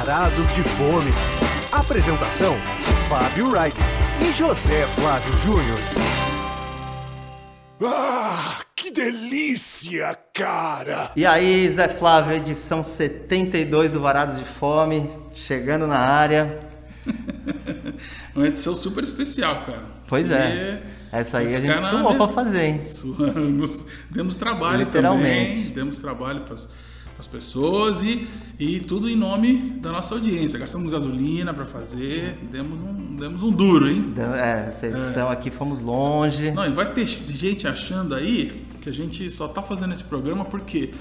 Varados de Fome. Apresentação: Fábio Wright e José Flávio Júnior. Ah, que delícia, cara! E aí, Zé Flávio, edição 72 do Varados de Fome, chegando na área. Uma edição super especial, cara. Pois é. Essa aí a gente suou pra fazer, hein? Suamos. Demos trabalho Literalmente. também. Demos trabalho para as pessoas e, e tudo em nome da nossa audiência. Gastamos gasolina para fazer, demos um, demos um duro, hein? É, essa edição aqui fomos longe. Não, e vai ter gente achando aí que a gente só tá fazendo esse programa porque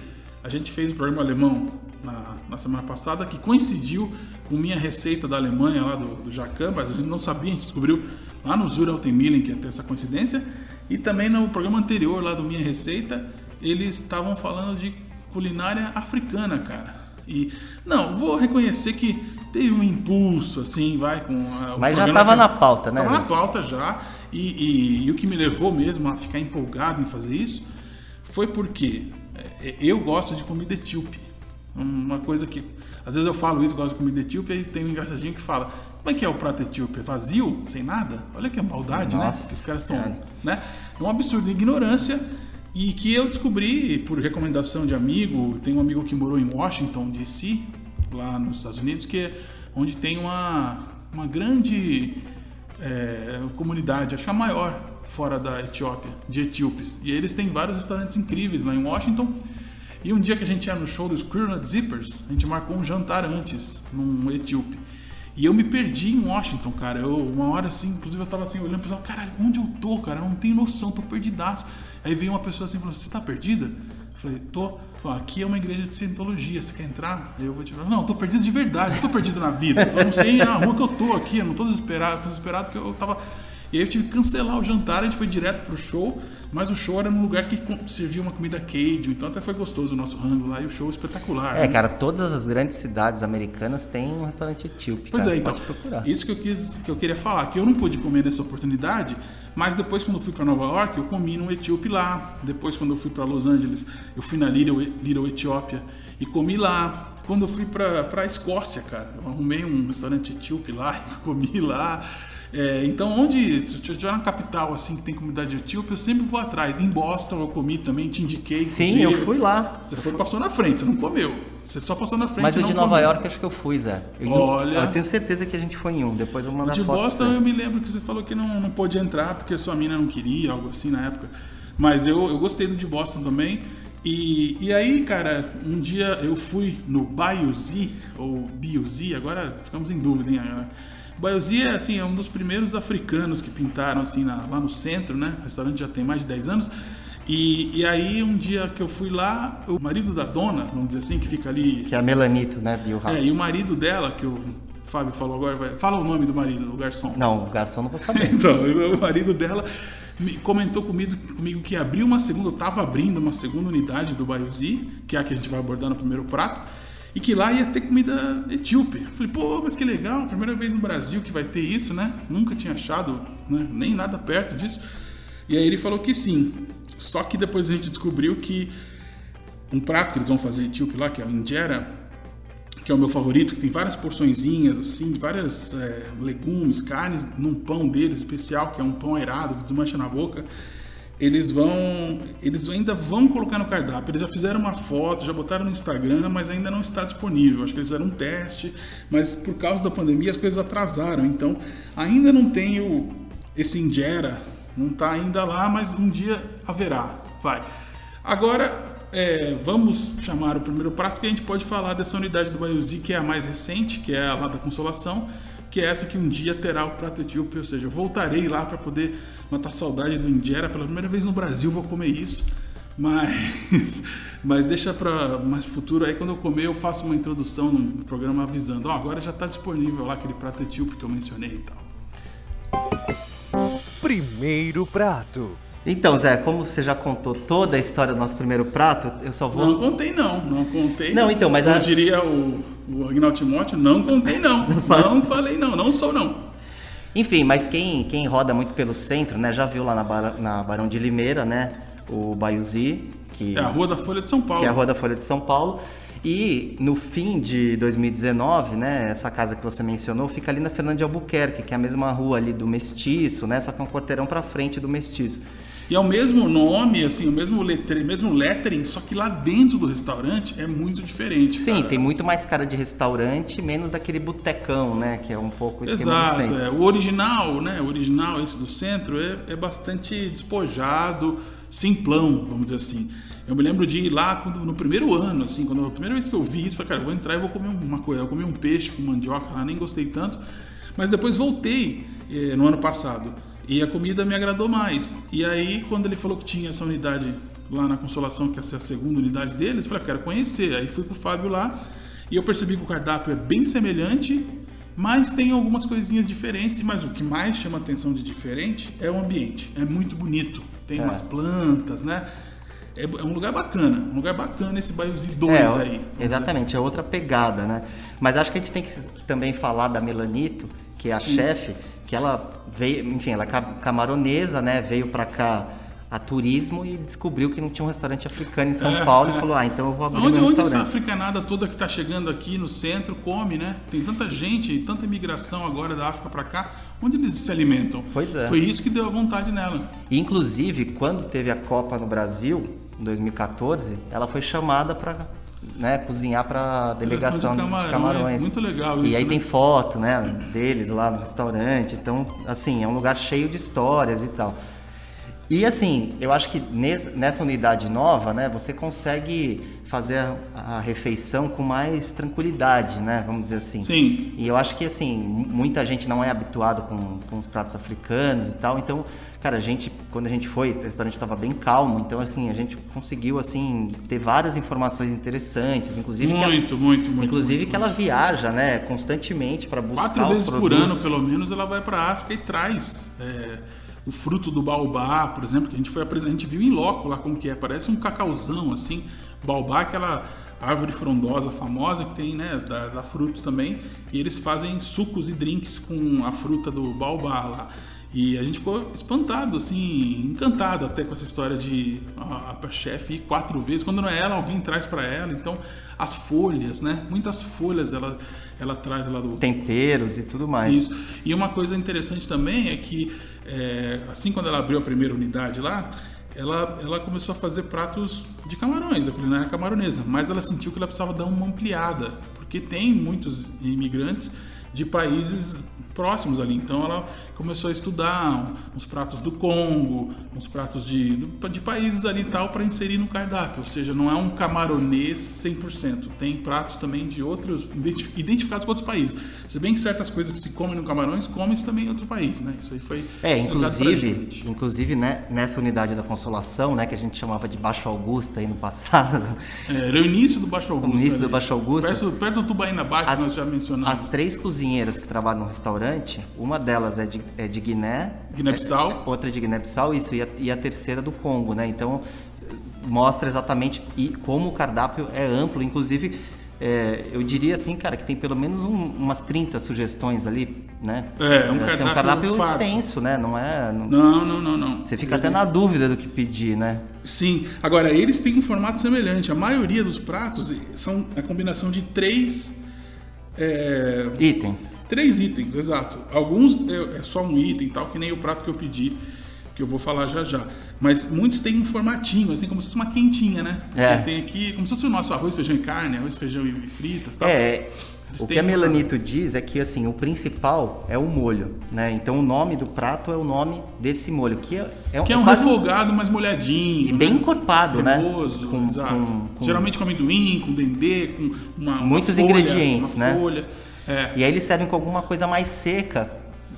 a gente fez o programa alemão na, na semana passada que coincidiu com minha receita da Alemanha lá do, do Jacan, mas a gente não sabia, a gente descobriu lá no Zura Altenmillen que ia ter essa coincidência. E também no programa anterior lá do Minha Receita, eles estavam falando de culinária africana, cara. E não, vou reconhecer que teve um impulso assim, vai com a, Mas já programa tava que- na pauta, né, Tava na pauta já. E, e- e o que me levou mesmo a ficar empolgado em fazer isso foi porque é, eu gosto de comida etíope. Uma coisa que. Às vezes eu falo isso, gosto de comida etíope, e tem um engraçadinho que fala: como é que é o prato etíope? É vazio? Sem nada? Olha que maldade, Nossa né? Que os caras são. Né? É um absurdo ignorância. E que eu descobri por recomendação de amigo. Tem um amigo que morou em Washington, D.C., lá nos Estados Unidos, que é onde tem uma, uma grande é, comunidade, acho que a maior fora da Etiópia, de etíopes. E eles têm vários restaurantes incríveis lá em Washington. E um dia que a gente ia no show dos Nut Zippers, a gente marcou um jantar antes, num etíope. E eu me perdi em Washington, cara. Eu, uma hora assim, inclusive eu tava assim, olhando pro pessoal, caralho, onde eu tô, cara? Eu não tenho noção, tô perdidaço. Aí veio uma pessoa assim e falou: Você tá perdida? Eu falei, tô. Falou, aqui é uma igreja de cientologia, você quer entrar? Aí eu vou te falar, não, tô perdido de verdade, eu tô perdido na vida. Eu não sei a rua que eu tô aqui, eu não tô desesperado, tô desesperado porque eu tava. E aí eu tive que cancelar o jantar, a gente foi direto pro show, mas o show era num lugar que servia uma comida cajun, então até foi gostoso o nosso rango lá e o show espetacular. É, né? cara, todas as grandes cidades americanas têm um restaurante etíope. Pois cara, é, então. Isso que eu quis, que eu queria falar, que eu não pude comer nessa oportunidade, mas depois quando eu fui para Nova York, eu comi num etíope lá. Depois quando eu fui para Los Angeles, eu fui na Little, Little Etiópia e comi lá. Quando eu fui para para Escócia, cara, eu arrumei um restaurante etíope lá e comi lá. É, então, onde se eu tiver uma capital assim que tem comunidade etíope, eu sempre vou atrás. Em Boston eu comi também, te indiquei. Sim, eu fui lá. Você foi passou na frente, você não comeu. Você só passou na frente. Mas o de Nova comeu. York acho que eu fui, Zé. Eu, Olha. eu tenho certeza que a gente foi em um. Depois eu vou mandar De foto. pra Boston eu me lembro que você falou que não, não pôde entrar porque sua mina não queria, algo assim na época. Mas eu, eu gostei do de Boston também. E, e aí, cara, um dia eu fui no Baiuzi, ou Biuzi, agora ficamos em dúvida, hein? Baiuzi é, assim, é um dos primeiros africanos que pintaram assim na- lá no centro, né? O restaurante já tem mais de 10 anos. E, e aí, um dia que eu fui lá, o marido da dona, vamos dizer assim, que fica ali Que é a Melanito, né, Bill é, e o marido dela, que o Fábio falou agora, vai- fala o nome do marido, o garçom. Não, o garçom não vou saber. Então, o marido dela me comentou comigo, comigo que abriu uma segunda, estava abrindo uma segunda unidade do Baiuzi, que é a que a gente vai abordar no primeiro prato, e que lá ia ter comida etíope. Falei, pô, mas que legal, primeira vez no Brasil que vai ter isso, né? Nunca tinha achado né, nem nada perto disso. E aí ele falou que sim. Só que depois a gente descobriu que um prato que eles vão fazer etíope lá, que é o injera, que é o meu favorito, que tem várias porçõezinhas, assim, várias é, legumes, carnes, num pão deles especial, que é um pão aerado, que desmancha na boca. Eles vão. Eles ainda vão colocar no cardápio. Eles já fizeram uma foto, já botaram no Instagram, mas ainda não está disponível. Acho que eles fizeram um teste, mas por causa da pandemia as coisas atrasaram. Então ainda não tem o, esse Injera, não está ainda lá, mas um dia haverá. Vai. Agora, é, vamos chamar o primeiro prato que a gente pode falar dessa unidade do Baiuzi, que é a mais recente, que é a lá da Consolação, que é essa que um dia terá o prato etíope, ou seja, eu voltarei lá para poder matar saudade do Injera pela primeira vez no Brasil, vou comer isso. Mas, mas deixa para mais futuro aí quando eu comer eu faço uma introdução no programa avisando, ó, agora já está disponível lá aquele prato etíope que eu mencionei e tal. Primeiro prato. Então, Zé, como você já contou toda a história do nosso primeiro prato, eu só vou. Não contei não, não contei. Não, então, mas Como a- diria o, o Agnaldo Timóteo, não contei não. Não, falei não, não sou não. Enfim, mas quem, quem roda muito pelo centro, né, já viu lá na, Bara- na Barão de Limeira, né, o Baiuzi, que É a Rua da Folha de São Paulo. que é a Rua da Folha de São Paulo. E no fim de 2019, né, essa casa que você mencionou fica ali na Fernanda de Albuquerque, que é a mesma rua ali do Mestiço, né, só que é um quarteirão para frente do Mestiço. E é o mesmo nome, assim, o mesmo lettering, mesmo lettering, só que lá dentro do restaurante é muito diferente. Sim, cara. tem muito mais cara de restaurante, menos daquele botecão, né? Que é um pouco o Exato, é. o original, né? O original, esse do centro, é, é bastante despojado, simplão, vamos dizer assim. Eu me lembro de ir lá quando- no primeiro ano, assim, quando a primeira vez que eu vi isso, falei, cara, eu vou entrar e vou comer uma coisa. Eu comi um peixe com mandioca lá, nem gostei tanto. Mas depois voltei eh, no ano passado e a comida me agradou mais. E aí, quando ele falou que tinha essa unidade lá na Consolação, que essa é a segunda unidade deles, eu falei, eu quero conhecer. Aí fui com o Fábio lá e eu percebi que o cardápio é bem semelhante, mas tem algumas coisinhas diferentes. Mas o que mais chama atenção de diferente é o ambiente. É muito bonito. Tem É. umas plantas, né? É, é um lugar bacana, um lugar bacana esse Baiuzi 2 É, aí. vamos dizer. Exatamente, é outra pegada, né? Mas acho que a gente tem que também falar da Melanito, que é a chefe, que ela veio, enfim, ela é ca- camaronesa, né? Veio pra cá a turismo e descobriu que não tinha um restaurante africano em São É, Paulo e falou: "Ah, então eu vou abrir Onde, meu onde essa restaurante". africanada toda que tá chegando aqui no centro come, né? Tem tanta gente, tanta imigração agora da África para cá, onde eles se alimentam? Pois é. Foi isso que deu a vontade nela. E, Inclusive, quando teve a Copa no Brasil, em 2014, ela foi chamada para né, cozinhar para delegação de de Camarões, camarões. muito legal E isso, aí né? tem foto, né, deles lá no restaurante. Então, assim, é um lugar cheio de histórias e tal. E assim, eu acho que nes- nessa unidade nova, né, você consegue fazer a, refeição com mais tranquilidade, né, vamos dizer assim. Sim. E eu acho que assim, mu- muita gente não é habituado com, com os pratos africanos e tal, então, cara, a gente, quando a gente foi, o restaurante estava bem calmo, então assim, a gente conseguiu assim ter várias informações interessantes, inclusive ela- Muito, muito, muito. inclusive muito, que ela viaja, né, constantemente para buscar Quatro vezes por ano, pelo menos, ela vai para a África e traz é, o fruto do baobá, por exemplo, que a gente foi a gente viu em loco lá como que é, parece um cacauzão assim, baobá, aquela árvore frondosa famosa que tem, né, da, da frutos também, e eles fazem sucos e drinks com a fruta do baobá lá. E a gente ficou espantado, assim, encantado até com essa história de a, a chefe ir quatro vezes. Quando não é ela, alguém traz para ela. Então, as folhas, né? Muitas folhas ela, ela traz lá do, temperos e tudo mais. isso. E uma coisa interessante também é que, é, assim quando ela abriu a primeira unidade lá, ela, ela começou a fazer pratos de camarões, a culinária camaronesa. Mas ela sentiu que ela precisava dar uma ampliada, porque tem muitos imigrantes de países próximos ali. Então ela começou a estudar uns pratos do Congo, uns pratos de, de países ali e tal para inserir no cardápio. Ou seja, não é um camaronês 100%. Tem pratos também de outros, identi- identificados com outros países. Se bem que certas coisas que se comem no Camarões, comem-se também em outro país, né? Isso aí foi É, inclusive, inclusive né, nessa unidade da Consolação, né, que a gente chamava de Baixo Augusta aí no passado, É, era o início do Baixo Augusto. início ali. do Baixo Augusto. Perto, perto do Tubaína Bar, que nós já mencionamos. as três cozinheiras que trabalham no restaurante, uma delas é de, é de Guiné, Guiné-Bissau. é- outra é de Guiné-Bissau, isso, e a, e a terceira do Congo, né? Então mostra exatamente e como o cardápio é amplo, inclusive é, eu diria assim, cara, que tem pelo menos um- umas 30 sugestões ali, né? É, um Assim, cardápio farto. extenso, né? Não é. não- Não, não, não, não. Você fica até na dúvida do que pedir, né? Sim. Agora, eles têm um formato semelhante. A maioria dos pratos são a combinação de três... é, Itens. Três itens, exato. Alguns é, é só um item, tal, que nem o prato que eu pedi, que eu vou falar já já. Mas muitos têm um formatinho, assim, como se fosse uma quentinha, né? É. Tem aqui, como se fosse o nosso arroz, feijão e carne, arroz, feijão e fritas, tal. É, Eles o que a uma- Melanito diz é que assim, o principal é o molho, né? Então o nome do prato é o nome desse molho, que é, é, Que é um quase refogado mais molhadinho. E bem né? encorpado, né? Cremoso, Com- exato. com- com- Geralmente com amendoim, com dendê, com uma, uma Muitos folha, ingredientes, uma né? folha. É. E aí eles servem com alguma coisa mais seca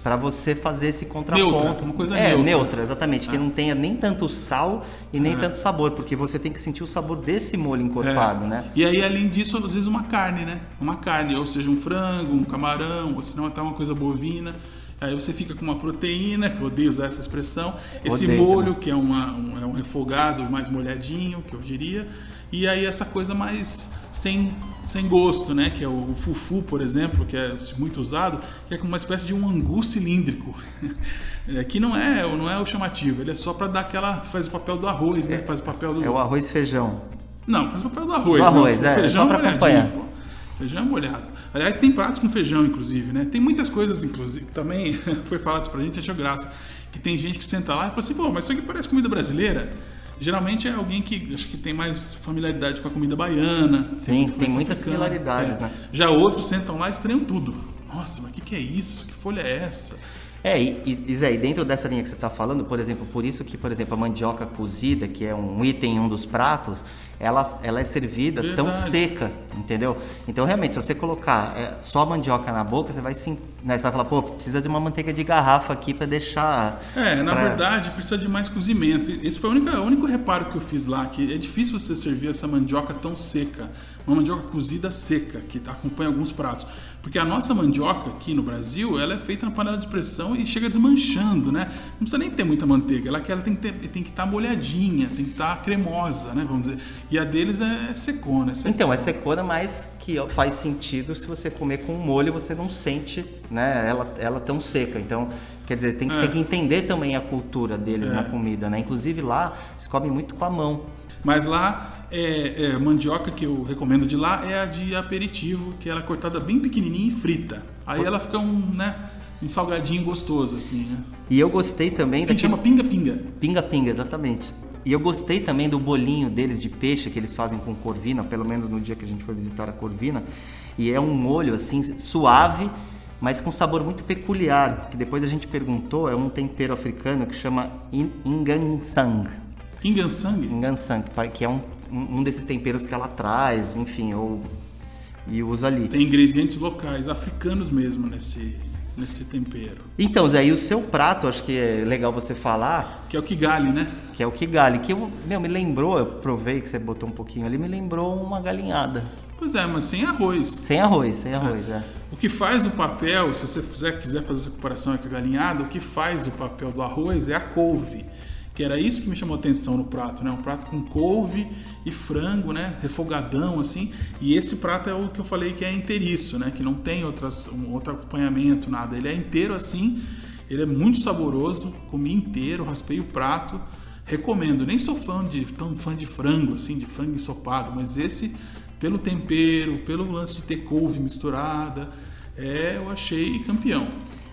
para você fazer esse contraponto. Neutra, uma coisa é, neutra. exatamente, que não tenha nem tanto sal e nem tanto sabor, porque você tem que sentir o sabor desse molho encorpado, É. né? E aí, além disso, às vezes uma carne, né? Uma carne, ou seja, um frango, um camarão, ou se não até uma coisa bovina. Aí você fica com uma proteína, que eu odeio usar essa expressão, esse Odeio molho, que é, uma, um, é um refogado mais molhadinho, que eu diria, e aí essa coisa mais sem, sem gosto, né? Que é o fufu, por exemplo, que é muito usado, que é como uma espécie de um angu cilíndrico, É, que não é, não é o chamativo, ele é só para dar aquela, faz o papel do arroz, né? Faz o papel do... É o arroz e feijão. Não, faz o papel do arroz. Do arroz, né? é, feijão pra molhadinho, pô. Feijão molhado. Aliás, tem pratos com feijão, inclusive, né? Tem muitas coisas, inclusive, que também foi falado isso pra gente, achou graça. Que tem gente que senta lá e fala assim, pô, mas isso aqui parece comida brasileira. Geralmente é alguém que acho que tem mais familiaridade com a comida baiana. Sim, tem muitas similaridades, né? Já outros sentam lá e estranham tudo. Nossa, mas o que, que é isso? Que folha é essa? É, e, e, e Zé, e dentro dessa linha que você está falando, por exemplo, por isso que, por exemplo, a mandioca cozida, que é um item em um dos pratos, ela, ela é servida tão Verdade. seca, entendeu? Então, realmente, se você colocar é, só a mandioca na boca, você vai, sim, né, você vai falar, pô, precisa de uma manteiga de garrafa aqui para deixar... É, na pra- verdade precisa de mais cozimento. Esse foi o único, o único reparo que eu fiz lá, que é difícil você servir essa mandioca tão seca. Uma mandioca cozida seca, que acompanha alguns pratos. Porque a nossa mandioca aqui no Brasil, ela é feita na panela de pressão e chega desmanchando, né? Não precisa nem ter muita manteiga, ela, ela tem que ter- tem que estar molhadinha, tem que estar cremosa, né? Vamos dizer. E a deles é secona. É secona. Então, é secona, mas que faz sentido se você comer com molho, você não sente né, ela, ela tão seca. Então, quer dizer, tem que, É. tem que entender também a cultura deles na comida, né? Inclusive lá, se come muito com a mão. Mas lá, é, é, mandioca que eu recomendo de lá é a de aperitivo, que ela é cortada bem pequenininha e frita. Aí ela fica um, né, um salgadinho gostoso, assim, né? E eu gostei também Que chama pinga-pinga. Pinga-pinga, exatamente. E eu gostei também do bolinho deles de peixe que eles fazem com corvina, pelo menos no dia que a gente foi visitar a corvina. E é um molho assim suave, mas com sabor muito peculiar. Que depois a gente perguntou, é um tempero africano que chama in- ingansang. Ingansang? Ingansang, que é um, um um desses temperos que ela traz, enfim, ou e usa ali. Tem ingredientes locais, africanos mesmo, nesse, nesse tempero. Então, Zé, e o seu prato, acho que é legal você falar, Que é o kigali, né? que é o kigali, que eu, meu, me lembrou, eu provei que você botou um pouquinho ali, me lembrou uma galinhada. Pois é, mas sem arroz. Sem arroz, sem arroz, é. O que faz o papel, se você fizer, quiser fazer essa comparação com a galinhada, o que faz o papel do arroz é a couve. Que era isso que me chamou a atenção no prato, né? Um prato com couve e frango, né? Refogadão, assim. E esse prato é o que eu falei que é inteiriço, né? Que não tem outras, um outro acompanhamento, nada. Ele é inteiro assim, ele é muito saboroso. Comi inteiro, raspei o prato. Recomendo. Nem sou fã de, tão fã de frango, assim, de frango ensopado, mas esse, pelo tempero, pelo lance de ter couve misturada, é, eu achei campeão.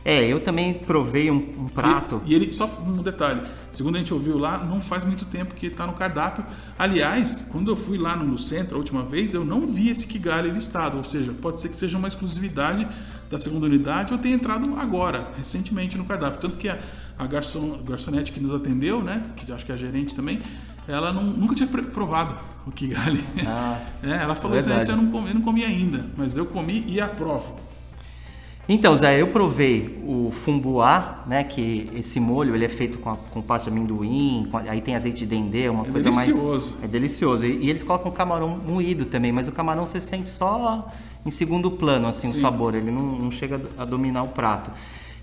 É, eu também provei um, um prato. E, e ele, só um detalhe, segundo a gente ouviu lá, não faz muito tempo que está no cardápio. Aliás, quando eu fui lá no, centro a última vez, eu não vi esse Kigali listado. Ou seja, pode ser que seja uma exclusividade da segunda unidade ou tenha entrado agora, recentemente no cardápio. Tanto que a, a garçon, garçonete que nos atendeu, né, que acho que é a gerente também, ela não- nunca tinha provado o Kigali. Ah, é, ela falou assim, verdade. isso eu não, comi, eu não comi ainda, mas eu comi e aprovo. Então, Zé, eu provei o fumbuá, né? Que esse molho ele é feito com, a, com pasta de amendoim, com aí tem azeite de dendê, uma É coisa delicioso. mais. É delicioso. E, e eles colocam camarão moído também, mas o camarão você sente só em segundo plano, assim, o Sim. sabor. Ele não, não chega a dominar o prato.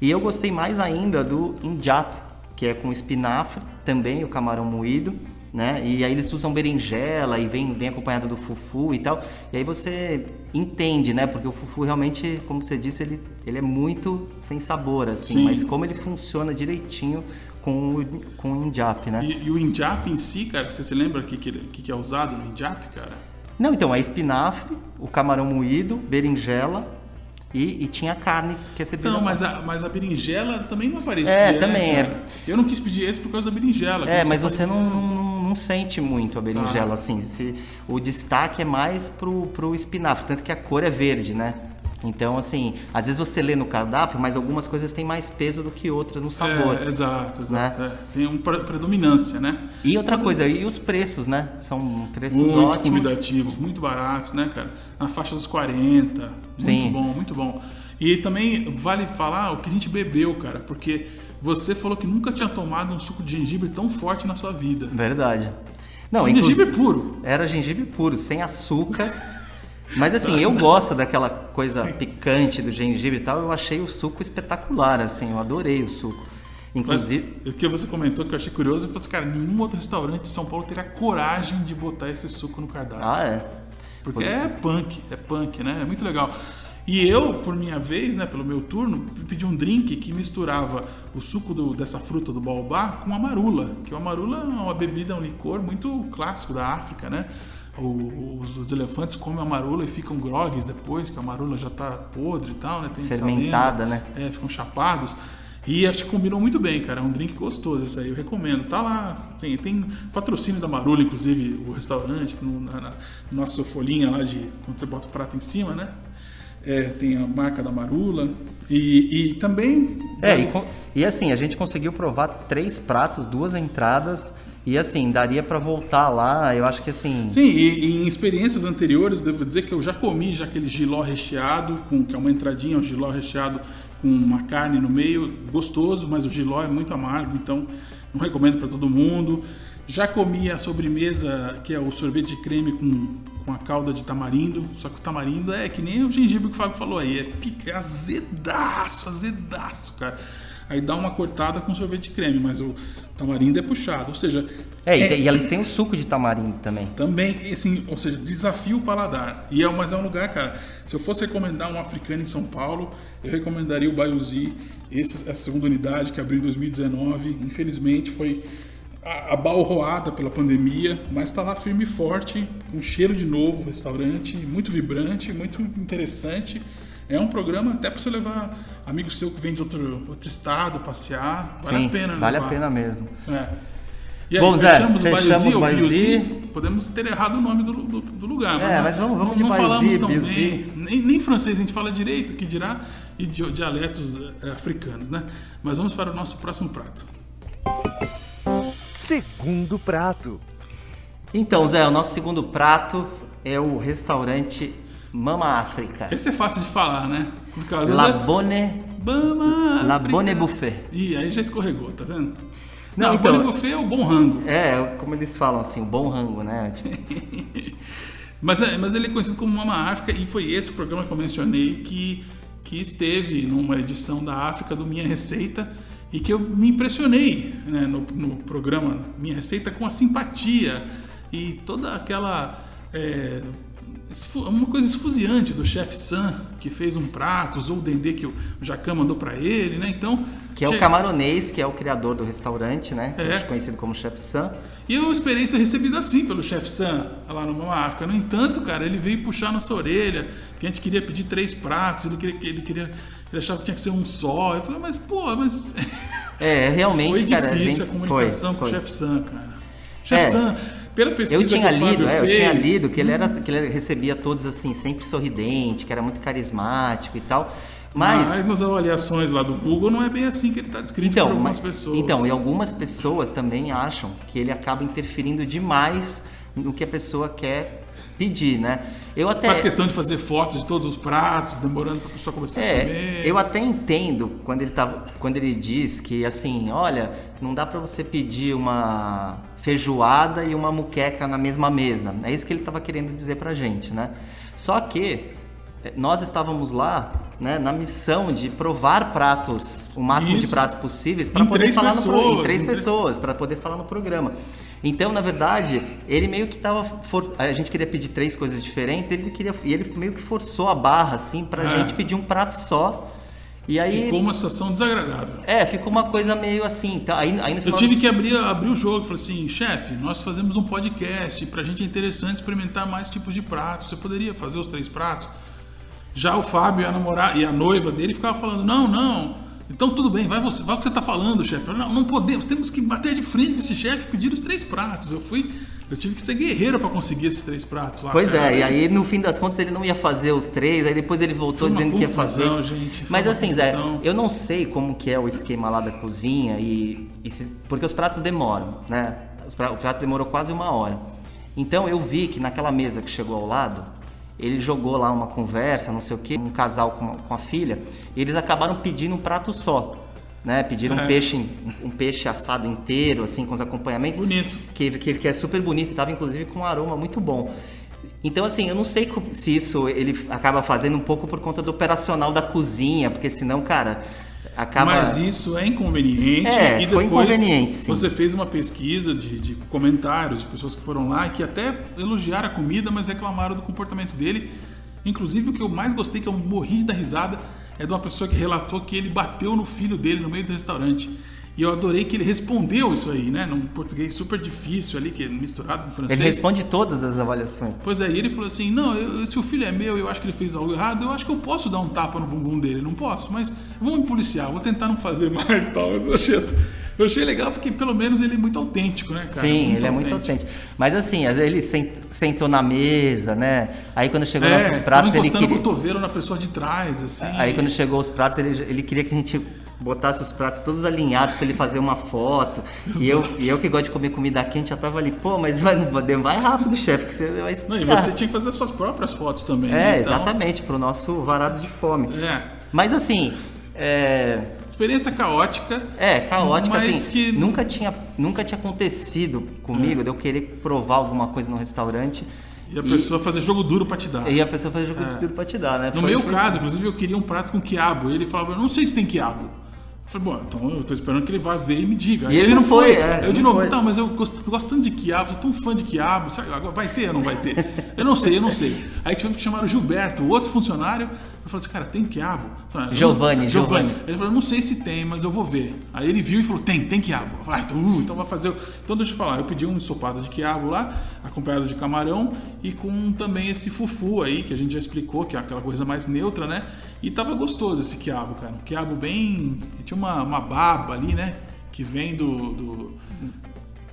E eu gostei mais ainda do injap, que é com espinafre, também o camarão moído. Né? E aí eles usam berinjela e vem, vem acompanhado do fufu e tal. E aí você entende, né? Porque o fufu realmente, como você disse, ele, ele é muito sem sabor, assim. Sim. Mas como ele funciona direitinho com o, com o injap, né? E, e o injap em si, cara, você se lembra o que, que, que, é usado no injap, cara? Não, então, é espinafre, o camarão moído, berinjela e, e tinha carne que é servida. Lá. mas a, mas a berinjela também não aparecia. É, né, também é. cara? Eu não quis pedir esse por causa da berinjela. É, mas você não, não, não sente muito a berinjela, Ah. assim. Se, o destaque é mais pro, pro espinafre, tanto que a cor é verde, né? Então, assim, às vezes você lê no cardápio, mas algumas coisas têm mais peso do que outras no sabor. É, exato, exato. Né? é. Tem uma pre- predominância, né? E outra coisa, e os preços, né? São preços Muito ótimos. convidativos, muito baratos, né, cara? Na faixa dos 40. Muito Sim. bom, muito bom. E também vale falar o que a gente bebeu, cara, porque você falou que nunca tinha tomado um suco de gengibre tão forte na sua vida. Verdade. Não, gengibre puro. era gengibre puro, sem açúcar. Mas assim, eu gosto daquela coisa picante do gengibre e tal. Eu achei o suco espetacular, assim, eu adorei o suco. Mas Inclusive, o que você comentou que eu achei curioso, eu falei assim, cara, nenhum outro restaurante de São Paulo teria coragem de botar esse suco no cardápio. ah, é. Porque é punk, é punk, né? É muito legal. E eu, por minha vez, né, pelo meu turno, pedi um drink que misturava o suco do- dessa fruta do baobá com a marula, que a marula é uma bebida, um licor muito clássico da África, né? os, os elefantes comem a marula e ficam grogues depois, que a marula já tá podre e tal, né? Tem Fermentada, lenda. né? É, ficam chapados. E acho que combinou muito bem, cara. É um drink gostoso esse aí, eu recomendo. Tá lá, assim, tem patrocínio da Marula, inclusive, o restaurante, no, na, na nossa folhinha lá de quando você bota o prato em cima, né? É, tem a marca da Marula. E, e também. É, e, e assim, a gente conseguiu provar três pratos, duas entradas. E assim, daria pra voltar lá. Eu acho que assim. Sim, e, e em experiências anteriores, devo dizer que eu já comi já aquele giló recheado, com, que é uma entradinha, um giló recheado com uma carne no meio, gostoso, mas o giló é muito amargo, então não recomendo para todo mundo. Já comi a sobremesa, que é o sorvete de creme com, com a calda de tamarindo, só que o tamarindo é que nem o gengibre que o Fábio falou aí, é, pica, é azedaço, azedaço, cara. Aí dá uma cortada com sorvete de creme, mas o tamarindo é puxado, ou seja... É, e, e eles têm o suco de tamarindo também. Também, assim, ou seja, desafio o paladar. E é, mas é um lugar, cara. Se eu fosse recomendar um africano em São Paulo, eu recomendaria o Baiuzi, essa segunda unidade que abriu em 2019. Infelizmente foi abalroada pela pandemia, mas está lá firme e forte, com cheiro de novo, restaurante, muito vibrante, muito interessante. É um programa até para você levar amigo seu que vem de outro, outro estado, passear. Vale Sim, a pena, né, vale a levar. pena mesmo. É. E aí, Bom, Zé, fechamos o fechamos o Baiuzi. Podemos ter errado o nome do, do, do lugar, É, não- mas vamos- vamos não, não falamos tão bem. Nem, nem francês a gente fala direito, que dirá, e di- dialetos eh, africanos, né? Mas vamos para o nosso próximo prato. Segundo prato. Então, Zé, o nosso segundo prato é o restaurante Mama África. Esse é fácil de falar, né? Por causa La da... Bonne, Bama La África. Bonne Buffet. Ih, aí já escorregou, tá vendo? Não, Não, o então- Bonne Buffet é o bom rango. É, como eles falam assim, o bom rango, né? Tipo, Mas, é- mas ele é conhecido como Mama África e foi esse o programa que eu mencionei que, que esteve numa edição da África do Minha Receita e que eu me impressionei né, no, no programa Minha Receita com a simpatia e toda aquela. é, uma coisa esfuziante do chefe Sam, que fez um prato, usou o dendê que o Jacan mandou para ele, né? Então. que é o che- camaronês, que é o criador do restaurante, né? É. Conhecido como Chef Sam. E eu esperei ser recebido assim pelo chefe Sam, lá no Mama África. No entanto, cara, ele veio puxar nossa orelha, que a gente queria pedir três pratos, ele queria, ele queria, ele achava que tinha que ser um só. Eu falei, mas pô, mas É, realmente, foi cara. difícil a gente- comunicação foi, com o foi. chefe Sam, cara. Chefe É. Sam, pela pesquisa Eu tinha que o lido, Fábio é, eu fez, tinha lido que ele era que ele recebia todos assim, sempre sorridente, que era muito carismático e tal. Mas, mas nas avaliações lá do Google não é bem assim que ele está descrito por então, algumas mas- pessoas. então, e algumas pessoas também acham que ele acaba interferindo demais no que a pessoa quer pedir, né? Eu até Faz questão de fazer fotos de todos os pratos, demorando para a pessoa começar a É, comer. eu até entendo quando ele, tava, quando ele diz que assim, olha, não dá pra você pedir uma feijoada e uma muqueca na mesma mesa. É isso que ele estava querendo dizer pra gente, né? Só que eh, nós estávamos lá, né, na missão de provar pratos, o máximo de Isso. pratos possíveis para poder falar no programa, pessoas, em três em pessoas, para poder falar no programa. Então, na verdade, ele meio que tava for- a gente queria pedir três coisas diferentes, ele queria e ele meio que forçou a barra assim pra É. gente pedir um prato só. E aí Ficou uma situação desagradável. é, ficou uma coisa meio assim, tá? Aí, aí Eu tive que abrir, abrir o jogo. Falei assim, chefe, nós fazemos um podcast. Pra gente é interessante experimentar mais tipos de pratos. Você poderia fazer os três pratos? Já o Fábio e a namorada e a noiva dele ficavam falando, não, não. Então tudo bem, vai você, vai o que você tá falando, chefe. Não, não podemos, temos que bater de frente com esse chefe e pedir os três pratos. Eu fui, eu tive que ser guerreiro pra conseguir esses três pratos lá. Pois cara. é, e aí no fim das contas ele não ia fazer os três, aí depois ele voltou dizendo que ia confusão, fazer. gente, Mas assim, Zé, confusão. eu não sei como que é o esquema lá da cozinha e, e se- porque os pratos demoram, né? O prato demorou quase uma hora. Então eu vi que naquela mesa que chegou ao lado, ele jogou lá uma conversa, não sei o que, um casal com, com a filha, e eles acabaram pedindo um prato só. Né, pediram É. um peixe um peixe assado inteiro assim com os acompanhamentos Bonito. que, que, que é super bonito, estava inclusive com um aroma muito bom. Então, assim, eu não sei se isso ele acaba fazendo um pouco por conta do operacional da cozinha, porque senão, cara, acaba. Mas isso é inconveniente. É, e depois inconveniente, sim. você fez uma pesquisa de, de comentários de pessoas que foram lá e que até elogiaram a comida, mas reclamaram do comportamento dele. Inclusive, o que eu mais gostei, que eu morri de dar risada, é de uma pessoa que relatou que ele bateu no filho dele no meio do restaurante. E eu adorei que ele respondeu isso aí, né? Num português super difícil ali, que é misturado com francês. Ele responde todas as avaliações. Pois aí ele falou assim: não, eu, se o filho é meu, eu acho que ele fez algo errado, eu acho que eu posso dar um tapa no bumbum dele, não posso, mas vamos me policiar, vou tentar não fazer mais e tal. Eu achei, eu achei legal porque pelo menos ele é muito autêntico, né, cara? Sim, muito ele é muito autêntico. Mas assim, às vezes ele sent- sentou na mesa, né? Aí quando chegou É, nossos pratos, ele queria... o cotovelo na pessoa de trás, assim. Aí quando chegou os pratos, ele, ele queria que a gente botasse os pratos todos alinhados para ele fazer uma foto. E eu, e eu que gosto de comer comida quente, já tava ali, pô, mas vai, vai rápido, chefe, que você vai Não, e você tinha que fazer as suas próprias fotos também. É, né? Então, exatamente, pro nosso Varados de Fome. É. Mas assim, é, Experiência caótica. é caótica, Mas assim, que- nunca, tinha, nunca tinha acontecido comigo de eu querer provar alguma coisa no restaurante E a pessoa fazer jogo duro pra te dar. e a pessoa fazer jogo de tudo pra te dar, né? No Foi- meu foi- caso, inclusive, eu queria um prato com quiabo. E ele falava, eu não sei se tem quiabo. Eu falei, bom, então eu tô esperando que ele vá ver e me diga. E Aí ele não foi, é, eu de novo, foi. tá, mas eu gosto, tô gostando de quiabo, sou tão fã de quiabo. Sabe, agora vai ter ou não vai ter? Eu não sei, eu não sei. Aí tivemos que chamar o Gilberto, o outro funcionário. Eu falei assim, cara, tem quiabo? Falei, "Ah, Giovanni, não- Giovanni. Ele falou, não sei se tem, mas eu vou ver. Aí ele viu e falou, tem, tem quiabo. Eu falei, ah, então, uh, então vai fazer. Então deixa eu falar, eu pedi um ensopado de quiabo lá, acompanhado de camarão e com também esse fufu aí, que a gente já explicou, que é aquela coisa mais neutra, né? E tava gostoso esse quiabo, cara. Um quiabo bem. Tinha uma, uma baba ali, né? Que vem do. do...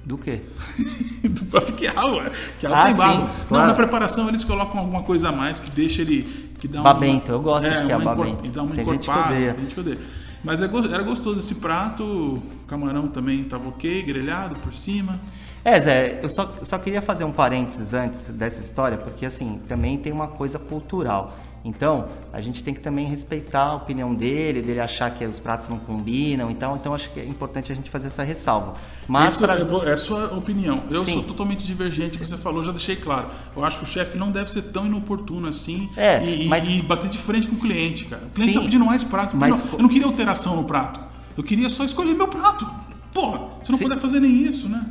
Do quê? do próprio quiabo, é. quiabo Ah, tem baba. Não, claro. na preparação eles colocam alguma coisa a mais que deixa ele. Que dá Babento, eu gosto é, uma encor- babento. E dá uma Tem gente que encorpada. odeia. Tem gente que odeia. Mas é era gostoso esse prato, o camarão também tava ok, grelhado por cima. É, Zé, eu só, eu só queria fazer um parênteses antes dessa história, porque assim, também tem uma coisa cultural. Então, a gente tem que também respeitar a opinião dele, dele achar que os pratos não combinam, então, então acho que é importante a gente fazer essa ressalva. Mas pra- é, é sua opinião. Eu Sim. sou totalmente divergente, você falou, já deixei claro. Eu acho que o chefe não deve ser tão inoportuno assim É, e, e- mas- e bater de frente com o cliente, cara. O cliente Sim. tá pedindo mais prato. Mas- Não, eu não queria alteração no prato. Eu queria só escolher meu prato. Porra, você não Sim. puder fazer nem isso, né?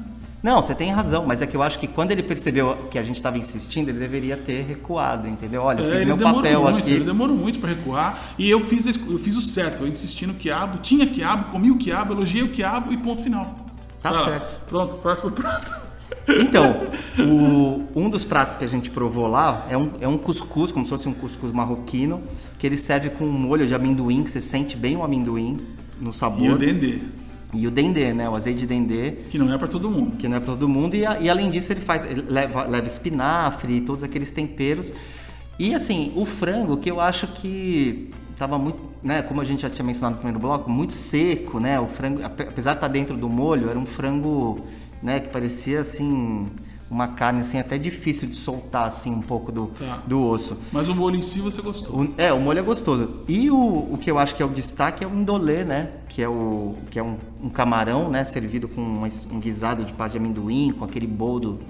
Não, você tem razão, mas é que eu acho que quando ele percebeu que a gente estava insistindo, ele deveria ter recuado, entendeu? Olha, eu É, fiz ele meu papel muito, aqui. ele demorou muito para recuar. E eu fiz, eu fiz o certo, eu insisti no quiabo, tinha quiabo, comi o quiabo, elogiei o quiabo e ponto final. Tá lá. certo. Pronto, próximo prato. Então, o- um dos pratos que a gente provou lá é um, é um cuscuz, como se fosse um cuscuz marroquino, que ele serve com um molho de amendoim, que você sente bem o amendoim no sabor. E o dendê, E o dendê, né? O azeite de dendê, que não é para todo mundo. que não é para todo mundo. E, e além disso, ele faz, ele leva, leva espinafre e todos aqueles temperos. E assim, o frango, que eu acho que tava muito, né? Como a gente já tinha mencionado no primeiro bloco, muito seco, né? O frango, ape- apesar de estar dentro do molho, era um frango, né? Que parecia assim uma carne assim até difícil de soltar assim um pouco do, Tá. do osso. Mas o molho em si você gostou. O- é, o molho é gostoso. E o, o que eu acho que é o destaque é o indolê, né? Que é, o, que é um, um camarão, né? Servido com uma um guisado de pasta de amendoim, com aquele boldo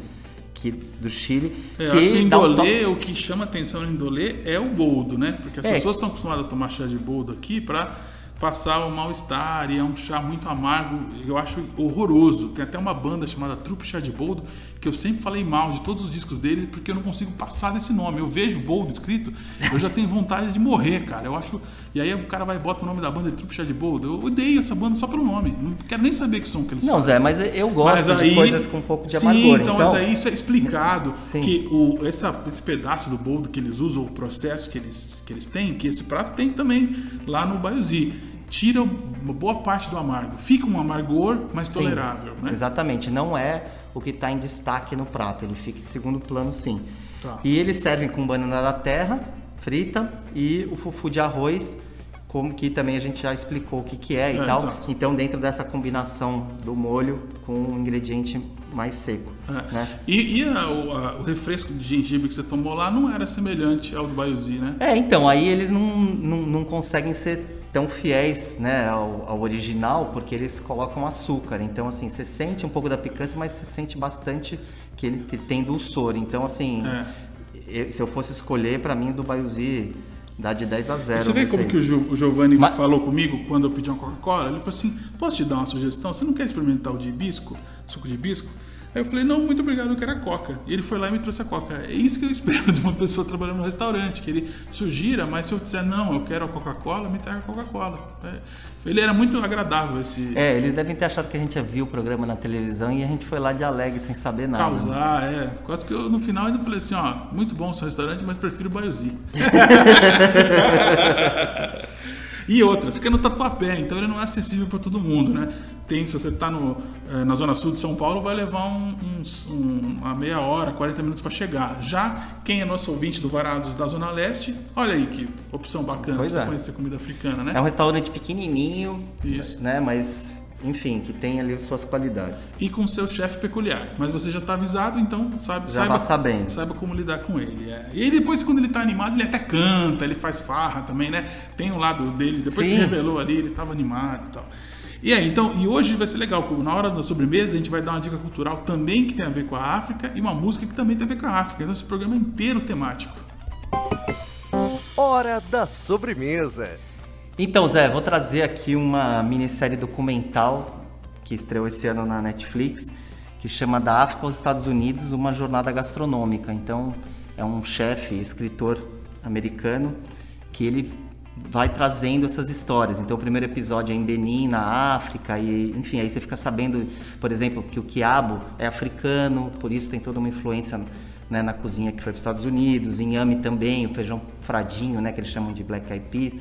que, do Chile. É, eu acho que um indolê, o que chama atenção no indolê é o boldo, né? Porque as É. pessoas estão acostumadas a tomar chá de boldo aqui para passar o mal-estar e é um chá muito amargo, eu acho horroroso. Tem até uma banda chamada Trupe Chá de Boldo, que eu sempre falei mal de todos os discos dele porque eu não consigo passar desse nome. Eu vejo boldo escrito, eu já tenho vontade de morrer, cara. Eu acho. E aí o cara vai e bota o nome da banda de Trupe Chá de Boldo. Eu odeio essa banda só pelo nome. Não quero nem saber que som que eles Não, Zé, mas eu gosto de coisas com um pouco de sim, amargor. Então, mas aí isso é explicado Sim. que o, essa, esse pedaço do boldo que eles usam, o processo que eles, que eles têm, que esse prato tem também lá no Baiuzi. Tira uma boa parte do amargo. Fica um amargor mais Sim, tolerável, né? Exatamente, não é o que está em destaque no prato, ele fica em segundo plano sim. Tá. E eles servem com banana da terra frita e o fufu de arroz, como que também a gente já explicou o que, que é e É, tal. exato. Então dentro dessa combinação do molho com um ingrediente mais seco. É. Né? E, e a- o, a- o refresco de gengibre que você tomou lá não era semelhante ao do Baiuzi, né? É, então, aí eles não, não, não conseguem ser tão fiéis né, ao, ao original, porque eles colocam açúcar. Então, assim, você sente um pouco da picância, mas você sente bastante que ele que tem dulçor. Então, assim, É. eu- se eu fosse escolher, pra mim, do Baiuzi dá de 10 a 0. Você vê como aí. que o Giovanni Mas- falou comigo quando eu pedi uma Coca-Cola? Ele falou assim: posso te dar uma sugestão? Você não quer experimentar o de hibisco? Suco de hibisco? Aí eu falei, não, muito obrigado, eu quero a Coca. E ele foi lá e me trouxe a Coca. É isso que eu espero de uma pessoa trabalhando no restaurante, que ele sugira, mas se eu disser, não, eu quero a Coca-Cola, me traga a Coca-Cola. É, ele era muito agradável esse... É, eles devem ter achado que a gente viu o programa na televisão e a gente foi lá de alegre, sem saber nada. Causar, né? é. Quase que eu, no final, ainda falei assim, ó, muito bom o seu restaurante, mas prefiro o Baiuzi. E outra, fica no Tatuapé, então ele não é acessível para todo mundo, né? Tem, se você está é, na zona sul de São Paulo, vai levar um, um, um, uma meia hora, 40 minutos para chegar. Já quem é nosso ouvinte do Varados da Zona Leste, olha aí que opção bacana Pois pra você é. conhecer comida africana, né? É um restaurante pequenininho, Isso. né? Mas, enfim, que tem ali suas qualidades. E com seu chefe peculiar. Mas você já está avisado, então sabe, Já saiba, sabendo. saiba como lidar com ele. é. E depois, quando ele está animado, ele até canta, ele faz farra também, né? Tem um lado dele, depois Sim. se revelou ali, ele estava animado e tal. E aí, então, e hoje vai ser legal, porque na hora da sobremesa a gente vai dar uma dica cultural também que tem a ver com a África e uma música que também tem a ver com a África. Então esse programa é inteiro temático. Hora da sobremesa. Então, Zé, vou trazer aqui uma minissérie documental que estreou esse ano na Netflix, que chama Da África aos Estados Unidos, uma jornada gastronômica. Então, é um chefe, escritor americano, que ele vai trazendo essas histórias. Então, o primeiro episódio é em Benin, na África, e enfim, aí você fica sabendo, por exemplo, que o quiabo é africano, por isso tem toda uma influência né, na cozinha que foi para os Estados Unidos, inhame também, o feijão fradinho, né, que eles chamam de black eyed peas.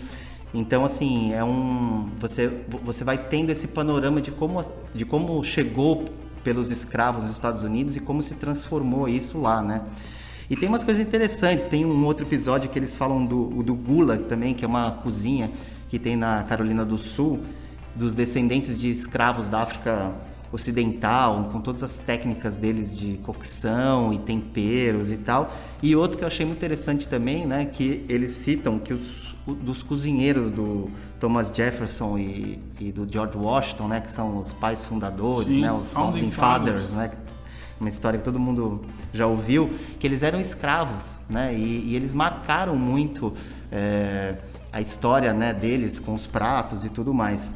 Então, assim, é um você você vai tendo esse panorama de como de como chegou pelos escravos nos Estados Unidos e como se transformou isso lá, né? E tem umas coisas interessantes. Tem um outro episódio que eles falam do, do Gulag também, que é uma cozinha que tem na Carolina do Sul, dos descendentes de escravos da África Ocidental, com todas as técnicas deles de cocção e temperos e tal. E outro que eu achei muito interessante também, né, que eles citam que os dos cozinheiros do Thomas Jefferson e, e do George Washington, né, que são os pais fundadores, Sim, né, os founding founding fathers, né, uma história que todo mundo já ouviu, que eles eram escravos, né? E, e eles marcaram muito é, a história né, deles com os pratos e tudo mais.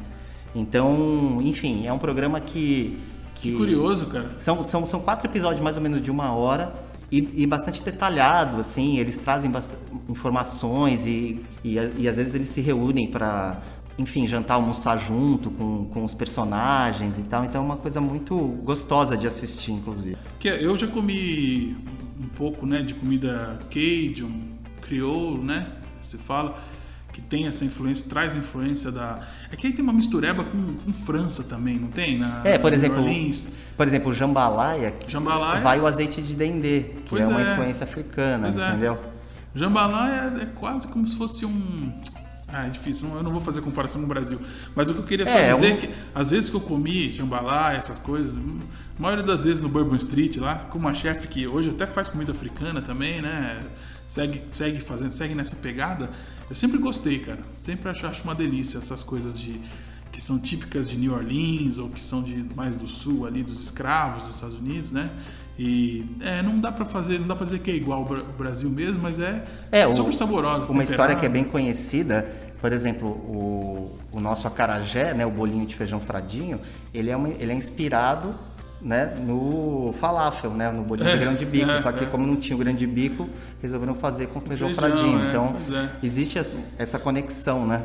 Então, enfim, é um programa que... Que curioso, cara. São, são, são quatro episódios mais ou menos de uma hora e, e bastante detalhado, assim, eles trazem informações e, e, e às vezes eles se reúnem para, enfim, jantar, almoçar junto com, com os personagens e tal, então é uma coisa muito gostosa de assistir, inclusive. Que eu já comi um pouco, né, de comida cajun, crioulo, né, se fala, que tem essa influência, traz influência da... É que aí tem uma mistureba com, com França também, não tem? Na, É, por exemplo, Orleans. por exemplo, o jambalaya, Jambalaya. vai o azeite de dendê, que Pois é uma é. influência africana, Pois é. entendeu? Jambalaya é, é quase como se fosse um... Ah, é difícil, eu não vou fazer comparação com o Brasil. Mas o que eu queria só É, dizer um- é que, às vezes que eu comi jambalaya, essas coisas, hum, a maioria das vezes no Bourbon Street lá, com uma chefe que hoje até faz comida africana também, né? Segue, segue fazendo, segue nessa pegada. Eu sempre gostei, cara. Sempre acho, acho uma delícia essas coisas de que são típicas de New Orleans ou que são de mais do sul ali dos escravos dos Estados Unidos, né? E é, não dá pra fazer, não dá pra dizer que é igual ao Bra- o Brasil mesmo, mas é, É, o- super saborosa. Uma história temperada. que é bem conhecida, por exemplo, o, o nosso acarajé, né, o bolinho de feijão fradinho, ele é, uma- ele é inspirado né, no falafel, né, no bolinho de É, grão de bico. é, só que é. como não tinha o grão de bico, resolveram fazer com feijão, Feijão, fradinho. então, existe essa conexão, né?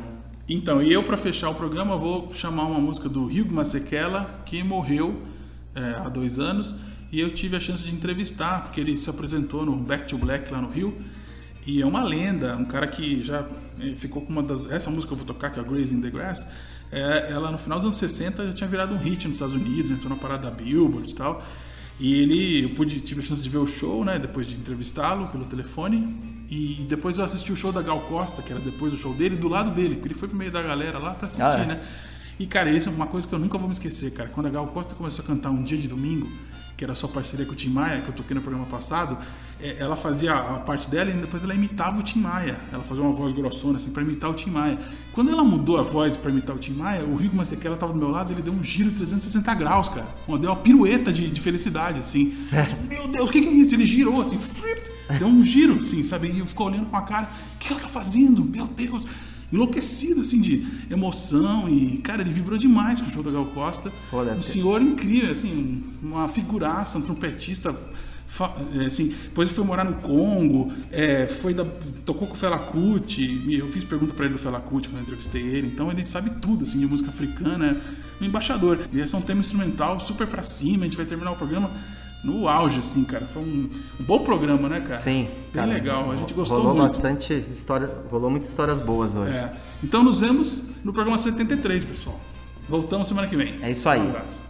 Então, e eu para fechar o programa vou chamar uma música do Hugh Masekela, que morreu há dois anos, e eu tive a chance de entrevistar, porque ele se apresentou no Back to Black lá no Rio, e é uma lenda, um cara que já ficou com uma das... Essa música que eu vou tocar, que é a Grace in the Grass, é, ela no final dos anos 60 já tinha virado um hit nos Estados Unidos, entrou na parada da Billboard e tal, e ele, eu pude, tive a chance de ver o show, né, depois de entrevistá-lo pelo telefone, e depois eu assisti o show da Gal Costa, que era depois do show dele, do lado dele, porque ele foi pro meio da galera lá pra assistir, Ah, é? né? E, cara, isso é uma coisa que eu nunca vou me esquecer, cara. Quando a Gal Costa começou a cantar Um Dia de Domingo, que era a sua parceria com o Tim Maia, que eu toquei no programa passado, é, ela fazia a parte dela e depois ela imitava o Tim Maia. Ela fazia uma voz grossona, assim, pra imitar o Tim Maia. Quando ela mudou a voz pra imitar o Tim Maia, o Rico Masekela tava do meu lado, ele deu um giro 360 graus, cara. Deu uma pirueta de, de felicidade, assim. Meu Deus, o que, que é isso? Ele girou, assim, flip, deu um giro, assim, sabe? E eu ficou olhando com a cara, o que ela tá fazendo? Meu Deus! Enlouquecido, assim, de emoção. E, cara, ele vibrou demais com o show do Gal Costa. Um ter. senhor incrível, assim, uma figuraça, um trompetista. é, Assim, depois ele foi morar no Congo, é, foi da, tocou com o Fela Kuti, eu fiz pergunta pra ele do Fela Kuti quando eu entrevistei ele, então ele sabe tudo assim, de música africana, é um embaixador. E esse é um tema instrumental super pra cima, a gente vai terminar o programa no auge, assim, cara. Foi um, um bom programa, né, cara? Sim. Bem cara, legal, a gente gostou rolou muito. bastante história, rolou muitas histórias boas hoje. É. Então nos vemos no programa 73, pessoal. Voltamos semana que vem. É isso aí. Um abraço.